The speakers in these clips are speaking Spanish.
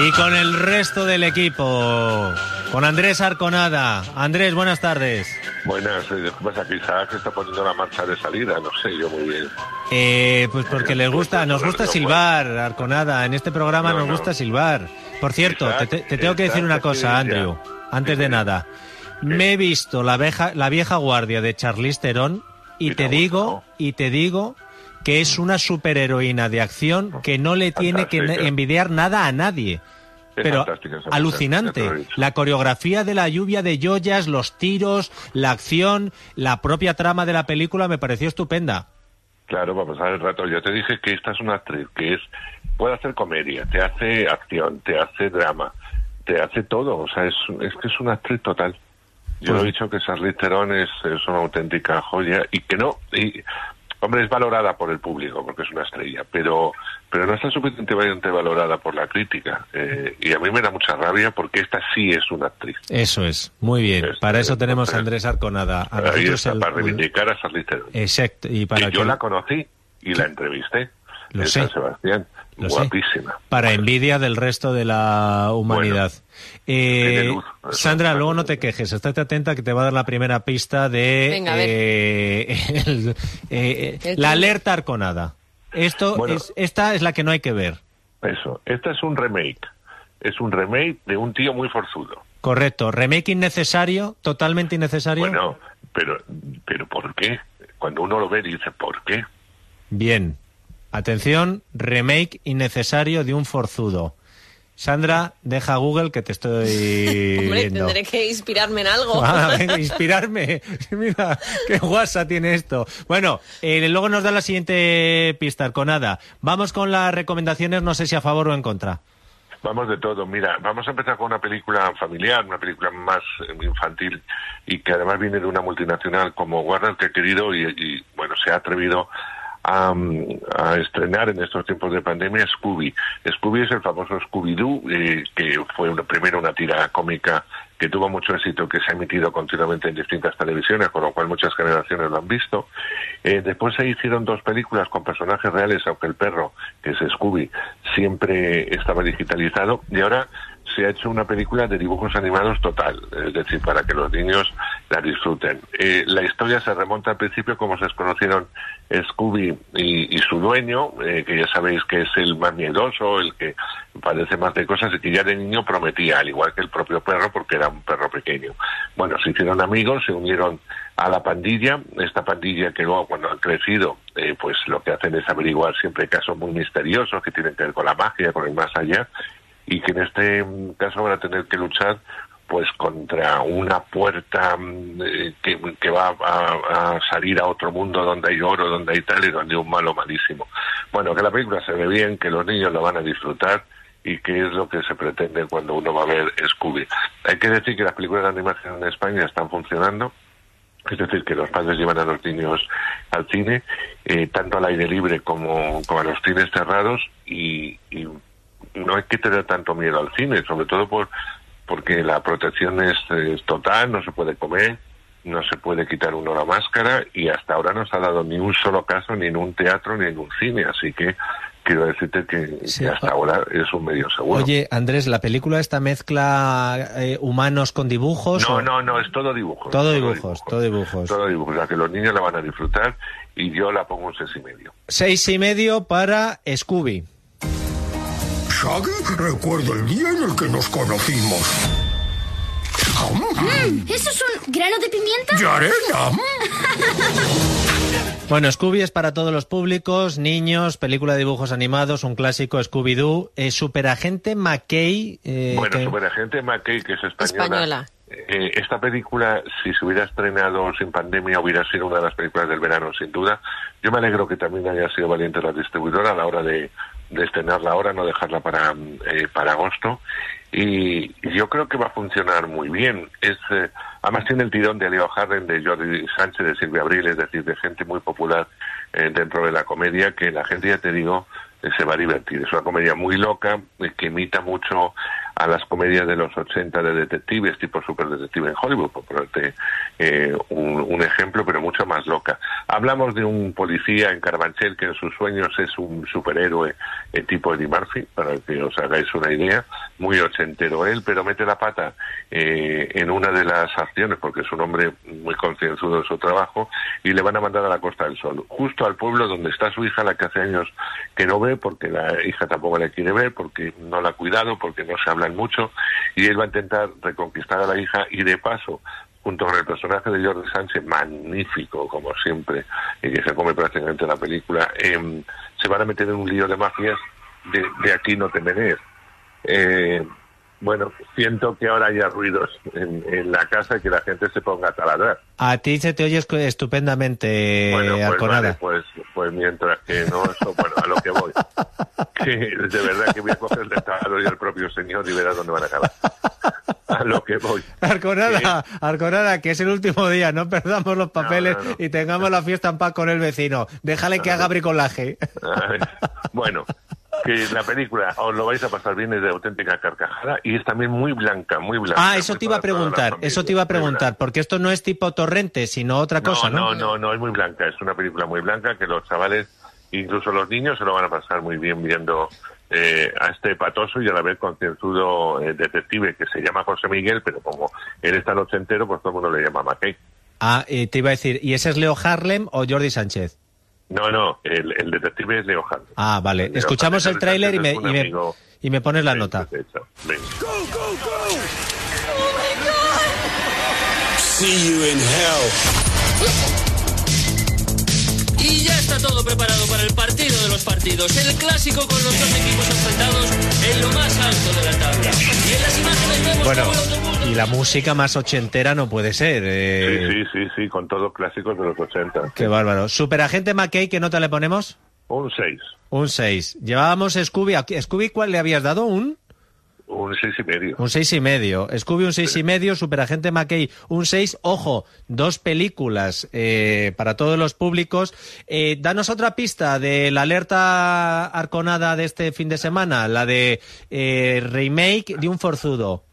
Y con el resto del equipo, con Andrés Arconada. Andrés, buenas tardes. Buenas, ¿qué pasa? Quizás está poniendo la marcha de salida, no sé yo muy bien. Eh, pues porque les gusta, nos gusta silbar, Arconada. En este programa No, nos no. gusta silbar. Por cierto, te, tengo que decir una cosa, Andrew, antes de nada. Me he visto la vieja, la vieja guardia de Charlize Theron y te digo, y te digo que es una superheroína de acción que no le tiene que envidiar nada a nadie. Es Pero mujer, alucinante. La coreografía de la lluvia de joyas, los tiros, la acción, la propia trama de la película me pareció estupenda. Claro, va a pasar el rato. Yo te dije que esta es una actriz que es puede hacer comedia, te hace acción, te hace drama, te hace todo. O sea, es, es que es una actriz total. Yo Pues- he dicho que Charlize Theron es, es una auténtica joya y que no... Y, hombre, es valorada por el público porque es una estrella, pero pero no está suficientemente valorada por la crítica. Eh, y a mí me da mucha rabia porque esta sí es una actriz. Eso es, muy bien. Para eso tenemos a Andrés Arconada. A Ahí está, el- para reivindicar a Charlize. Exacto, y para yo que- la conocí y la entrevisté Lo en sé. San Sebastián. Lo sé. Guapísima. para envidia del resto de la humanidad. Eh, luz, Sandra, luego no te quejes, estate atenta que te va a dar la primera pista de Venga, eh, el- eh, El la alerta arconada. Esto Bueno. es, esta es la que no hay que ver. Eso. Este es un remake. Es un remake de un tío muy forzudo. Correcto. Remake innecesario, totalmente innecesario. Bueno, pero, pero ¿por qué? Cuando uno lo ve dice, ¿por qué? Bien. Atención, remake innecesario de un forzudo. Sandra, deja Google que te estoy Hombre, viendo. tendré que inspirarme en algo. Ah, venga, inspirarme. Mira, qué guasa tiene esto. Bueno, eh, luego nos da la siguiente pista, Arconada. Vamos con las recomendaciones, no sé si a favor o en contra. Vamos de todo. Mira, vamos a empezar con una película familiar, una película más eh, infantil y que además viene de una multinacional como Warner que ha querido y, y, bueno, se ha atrevido a, a estrenar en estos tiempos de pandemia Scooby. Scooby es el famoso Scooby-Doo, eh, que fue primero una tira cómica que tuvo mucho éxito, que se ha emitido continuamente en distintas televisiones, con lo cual muchas generaciones lo han visto. Eh, después se hicieron dos películas con personajes reales, aunque el perro, que es Scooby, siempre estaba digitalizado, y ahora se ha hecho una película de dibujos animados total, es decir, para que los niños la disfruten. Eh, la historia se remonta al principio como se conocieron Scooby y, y su dueño, eh, que ya sabéis que es el más miedoso, el que padece más de cosas y que ya de niño prometía, al igual que el propio perro, porque era un perro pequeño. Bueno, se hicieron amigos, se unieron a la pandilla, esta pandilla que luego cuando han crecido, eh, pues lo que hacen es averiguar siempre casos muy misteriosos que tienen que ver con la magia, con el más allá, y que en este caso van a tener que luchar pues contra una puerta mm, eh, que, que va a, a salir a otro mundo donde hay oro, donde hay tal y donde hay un malo malísimo. Bueno, que la película se ve bien, que los niños la van a disfrutar y que es lo que se pretende cuando uno va a ver Scooby. Hay que decir que las películas de animación en España están funcionando, es decir, que los padres llevan a los niños al cine, eh, tanto al aire libre como, como a los cines cerrados, y, y no hay que tener tanto miedo al cine, sobre todo por porque la protección es, es total, no se puede comer, no se puede quitar uno la máscara, y hasta ahora no se ha dado ni un solo caso ni en un teatro ni en un cine, así que quiero decirte que, Sí. que hasta ahora es un medio seguro. Oye, Andrés, ¿la película esta mezcla eh, humanos con dibujos? No, o- no, no, es todo dibujos. Todo dibujos, todo dibujos. Todo dibujos, o sea que los niños la van a disfrutar y yo la pongo un seis y medio. Seis y medio para Scooby. Shaggy, recuerdo el día en el que nos conocimos. Mm, ¿Eso es un grano de pimienta? ¿Y arena? Bueno, Scooby es para todos los públicos, niños, película de dibujos animados, un clásico Scooby-Doo, eh, Superagente McKay. eh, bueno, que- Superagente McKay, que es española. Española. Eh, esta película, si se hubiera estrenado sin pandemia, hubiera sido una de las películas del verano, sin duda. Yo me alegro que también haya sido valiente la distribuidora a la hora de, de estrenarla ahora, no dejarla para, eh, para agosto. Y yo creo que va a funcionar muy bien. Es, eh, además tiene el tirón de Leo Harden, de Jordi Sánchez, de Silvia Abril, es decir, de gente muy popular eh, dentro de la comedia, que la gente, ya te digo, eh, se va a divertir. Es una comedia muy loca, eh, que imita mucho a las comedias de los 80 de detectives, tipo super detective en Hollywood, por ponerte eh, un, ejemplo, pero mucho más loca. Hablamos de un policía en Carabanchel que en sus sueños es un superhéroe eh, tipo Eddie Murphy, para que os hagáis una idea, muy ochentero él, pero mete la pata eh, en una de las acciones, porque es un hombre muy concienzudo de su trabajo, y le van a mandar a la Costa del Sol, justo al pueblo donde está su hija, la que hace años que no ve, porque la hija tampoco la quiere ver, porque no la ha cuidado, porque no se hablan mucho, y él va a intentar reconquistar a la hija y de paso junto con el personaje de Jordi Sánchez, magnífico como siempre, y que se come prácticamente la película, eh, se van a meter en un lío de mafias de, de aquí no te menees. Eh, bueno, siento que ahora haya ruidos en, en, la casa y que la gente se ponga a taladrar. A ti se te oye estupendamente, bueno, pues, Alconada. Vale, pues, pues mientras que no, eso, bueno, a lo que voy. Que de verdad que voy a coger el taladro y el propio señor y verás dónde van a acabar. A lo que voy. Arconada. Arconada, que es el último día, no perdamos los papeles no, no, no. y tengamos la fiesta en paz con el vecino. Déjale que haga bricolaje. Bueno, que la película os lo vais a pasar bien es de auténtica carcajada y es también muy blanca, muy blanca. Ah, eso te iba a preguntar, eso te iba a preguntar, porque esto no es tipo torrente, sino otra cosa, ¿no? No, no, no, es muy blanca, es una película muy blanca que los chavales, incluso los niños, se lo van a pasar muy bien viendo eh, a este patoso y a la vez concienzudo eh, detective que se llama José Miguel, pero como él está en entero, pues todo el mundo le llama McKay. Ah, eh, te iba a decir, ¿y ese es Leo Harlem o Jordi Sánchez? No, no, el, el detective es Leo Harlem. Ah, vale. Leo Escuchamos Harlem, el tráiler y me, y, me, y me pones la Sí, nota. de hecho. Venga. See you in hell. Y ya está todo preparado para el partido de los partidos, el clásico con los dos equipos enfrentados en lo más alto de la tabla. Y en las imágenes vemos Bueno, cómo el autobús- y la música más ochentera no puede ser. eh, Sí, sí, sí, sí, con todos clásicos de los 80. Qué bárbaro. Superagente McKay, ¿qué nota le ponemos? Un 6, Un 6. Llevábamos Scooby. ¿a Scooby cuál le habías dado? ¿Un? Un 6 y medio. Un seis y medio. Scooby un seis y medio, Superagente McKay un seis. Ojo, dos películas eh, para todos los públicos. Eh, danos otra pista de la alerta arconada de este fin de semana, la de eh, remake de un forzudo.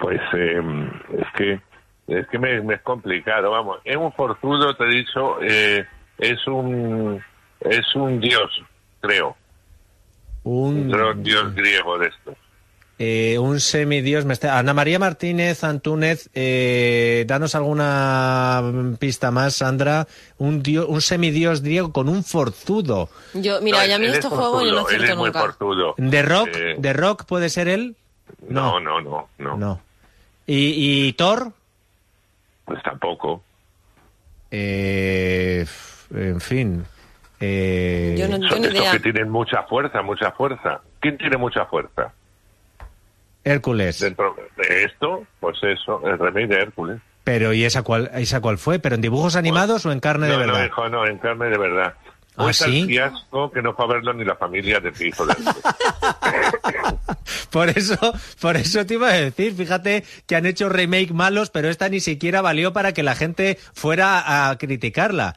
Pues eh, es que es que me, me es complicado, vamos. Es un forzudo, te he dicho, eh, es un es un dios, creo. Un, Un dios griego de estos. Eh, un semidios. me está- Ana María Martínez Antúnez, eh, danos alguna pista más, Sandra. Un, dio- un semidios griego con un forzudo. Yo, mira, No, ya a mí él es este juego yo no Él acierto es muy nunca. forzudo. ¿De rock? Eh, ¿De rock puede ser él? no, no, no, no, No. ¿Y, y Thor? Pues tampoco. Eh, en fin. Eh, Yo no- Son ni estos idea. que tienen mucha fuerza, mucha fuerza. ¿Quién tiene mucha fuerza? Hércules. Dentro de esto, pues eso, el remake de Hércules. Pero ¿y esa cuál, esa cuál fue? ¿Pero en dibujos animados o en carne no, de no, verdad? hijo, no, en carne de verdad. ¿Ah, Fue sí? fiasco que no fue a verlo ni la familia de hijo de. Por eso, por eso te iba a decir, fíjate que han hecho remake malos, pero esta ni siquiera valió para que la gente fuera a criticarla.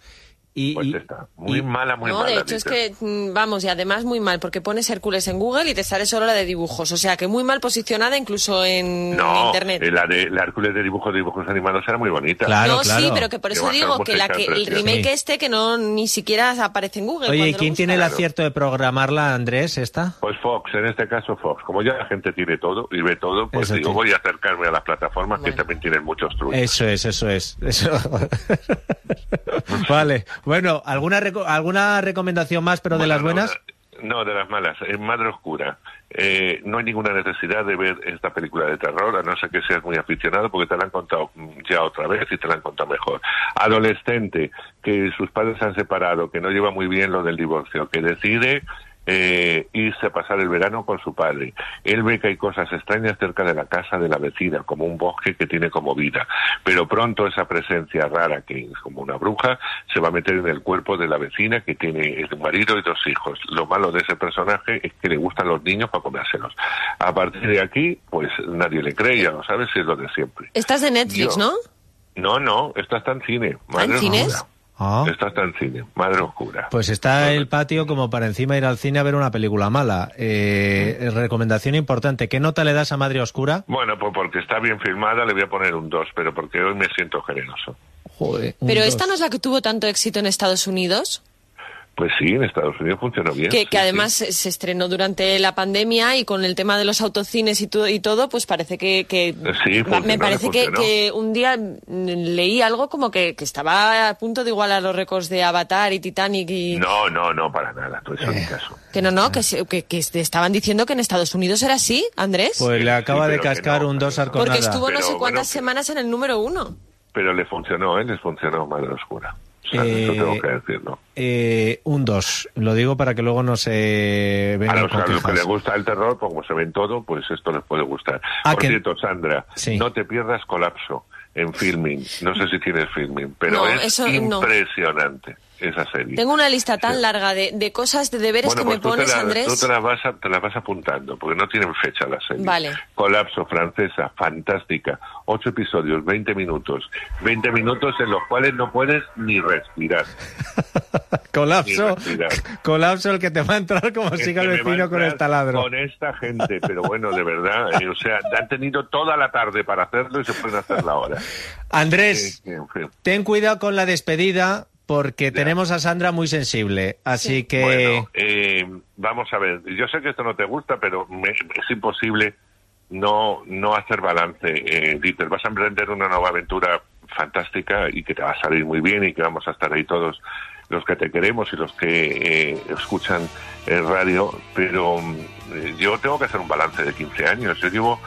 Y, Pues y- está. Muy y- mala, muy no, mala. de hecho es que, mm, vamos, y además muy mal, porque pones Hércules en Google y te sale solo la de dibujos. O sea, que muy mal posicionada incluso en No, Internet. eh, la de la Hércules de dibujos de dibujos animados era muy bonita. Claro, no, claro. sí, pero que por eso digo que la que musical el remake Sí. este que no ni siquiera aparece en Google. Oye, ¿y cuando lo quién tiene el acierto de programarla, Andrés, esta? Pues Fox, en este caso Fox. Como ya la gente tiene todo y ve todo, pues Eso digo, voy a acercarme a las plataformas que también tienen muchos trucos. Eso es, eso es. Eso. vale. Bueno, ¿alguna, reco- ¿alguna recomendación más, pero de las buenas? No, no, de las malas. En Madre Oscura. Eh, no hay ninguna necesidad de ver esta película de terror, a no ser que seas muy aficionado, porque te la han contado ya otra vez y te la han contado mejor. Adolescente, que sus padres se han separado, que no lleva muy bien lo del divorcio, que decide eh, irse a pasar el verano con su padre. Él ve que hay cosas extrañas cerca de la casa de la vecina, como un bosque que tiene como vida. Pero pronto esa presencia rara, que es como una bruja, se va a meter en el cuerpo de la vecina que tiene un marido y dos hijos. Lo malo de ese personaje es que le gustan los niños para comérselos. A partir de aquí, pues nadie le cree, ya lo sabes, es lo de siempre. Estás de Netflix, Yo- ¿no? No, no, esta está en cine. ¿Ah, en cines? oscura. Ah. Está en cine, Madre Oscura. Pues está el patio como para encima ir al cine a ver una película mala. Eh, recomendación importante. ¿Qué nota le das a Madre Oscura? Bueno, pues porque está bien filmada le voy a poner un 2, pero porque hoy me siento generoso. Joder, Pero dos. esta no es la que tuvo tanto éxito en Estados Unidos, Pues sí, en Estados Unidos funcionó bien. que, sí, que además sí. se estrenó durante la pandemia y con el tema de los autocines y, todo y todo, pues parece que... que- Sí, va- me funcionó, parece que, funcionó. que un día leí algo como que, que estaba a punto de igualar los récords de Avatar y Titanic y... No, no, no, para nada, tú eso Eh. ni caso. Que no, no, que, que, que estaban diciendo que en Estados Unidos era así, Andrés. Pues le acaba Sí, de cascar no, un dos pero- arconada. porque estuvo no Pero sé bueno, cuántas que- semanas en el número uno. Pero le funcionó, ¿eh? Les funcionó Madre Oscura. O sea, Eh, eso tengo que decirlo. Eh, un 2. Lo digo para que luego no se A vengan los, con a los que les gusta el terror, pues como se ven todo, pues esto les puede gustar. Ah, Por que- cierto, Sandra, Sí. no te pierdas Colapso en filming. No sé si tienes filming, pero No, es eso no. Esa serie. Tengo una lista tan Sí. larga de, de cosas, de deberes Bueno, que pues me te pones, la- Andrés. tú te las vas a- te las vas apuntando, porque no tienen fecha la serie. Vale. Colapso, francesa, fantástica. Ocho episodios, 20 minutos. 20 minutos en los cuales no puedes ni respirar. colapso. Ni respirar. Colapso el que te va a entrar como Es siga el vecino con el taladro. Con esta gente, pero bueno, de verdad, eh, o sea, han tenido toda la tarde para hacerlo y se pueden hacerlo ahora. Andrés, Eh, en fin. ten cuidado con la despedida porque tenemos a Sandra muy sensible. Así que... Bueno, eh, vamos a ver, yo sé que esto no te gusta, pero me- es imposible no, no hacer balance. Eh, Dieter, vas a emprender una nueva aventura fantástica y que te va a salir muy bien y que vamos a estar ahí todos los que te queremos y los que eh, escuchan el radio, pero mm, eh, yo tengo que hacer un balance de 15 años. Yo llevo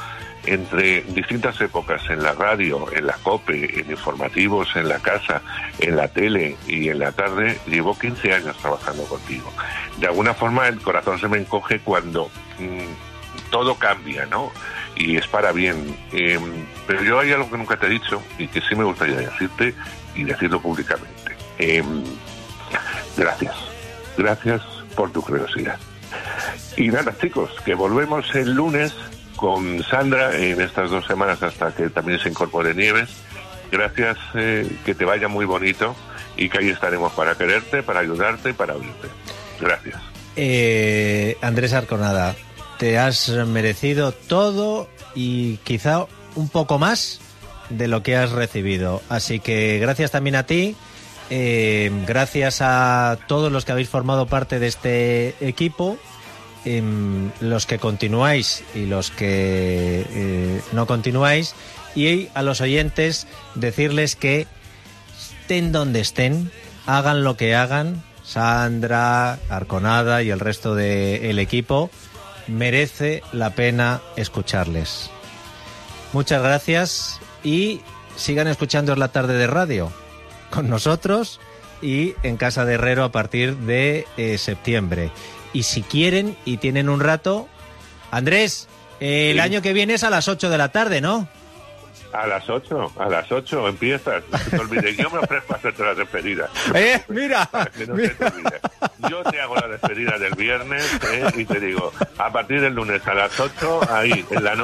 entre distintas épocas en la radio, en la COPE, en informativos, en la casa, en la tele y en la tarde, llevo 15 años trabajando contigo. De alguna forma el corazón se me encoge cuando mm, todo cambia, ¿no? Y es para bien. Eh, pero yo hay algo que nunca te he dicho y que sí me gustaría decirte y decirlo públicamente. Eh, gracias. Gracias por tu curiosidad. Y nada, chicos, que volvemos el lunes con Sandra en estas dos semanas hasta que también se incorpore Nieves. Gracias, eh, que te vaya muy bonito y que ahí estaremos para quererte, para ayudarte y para oírte. Gracias. Eh, Andrés Arconada, te has merecido todo y quizá un poco más de lo que has recibido. Así que gracias también a ti, eh, gracias a todos los que habéis formado parte de este equipo, em, los que continuáis y los que eh, no continuáis, y a los oyentes decirles que estén donde estén, hagan lo que hagan, Sandra, Arconada y el resto del equipo, merece la pena escucharles. Muchas gracias y sigan escuchando la tarde de radio con nosotros y en Casa de Herrero a partir de eh, septiembre. Y si quieren y tienen un rato, Andrés, eh, el Sí. año que viene es a las 8 de la tarde, ¿no? A las 8, a las 8 empiezas. No te olvide. Yo me ofrezco a hacerte la despedida. ¡Eh, mira! No se te olvide. Yo te hago la despedida del viernes ¿eh? y te digo, a partir del lunes a las 8, ahí, en la noche.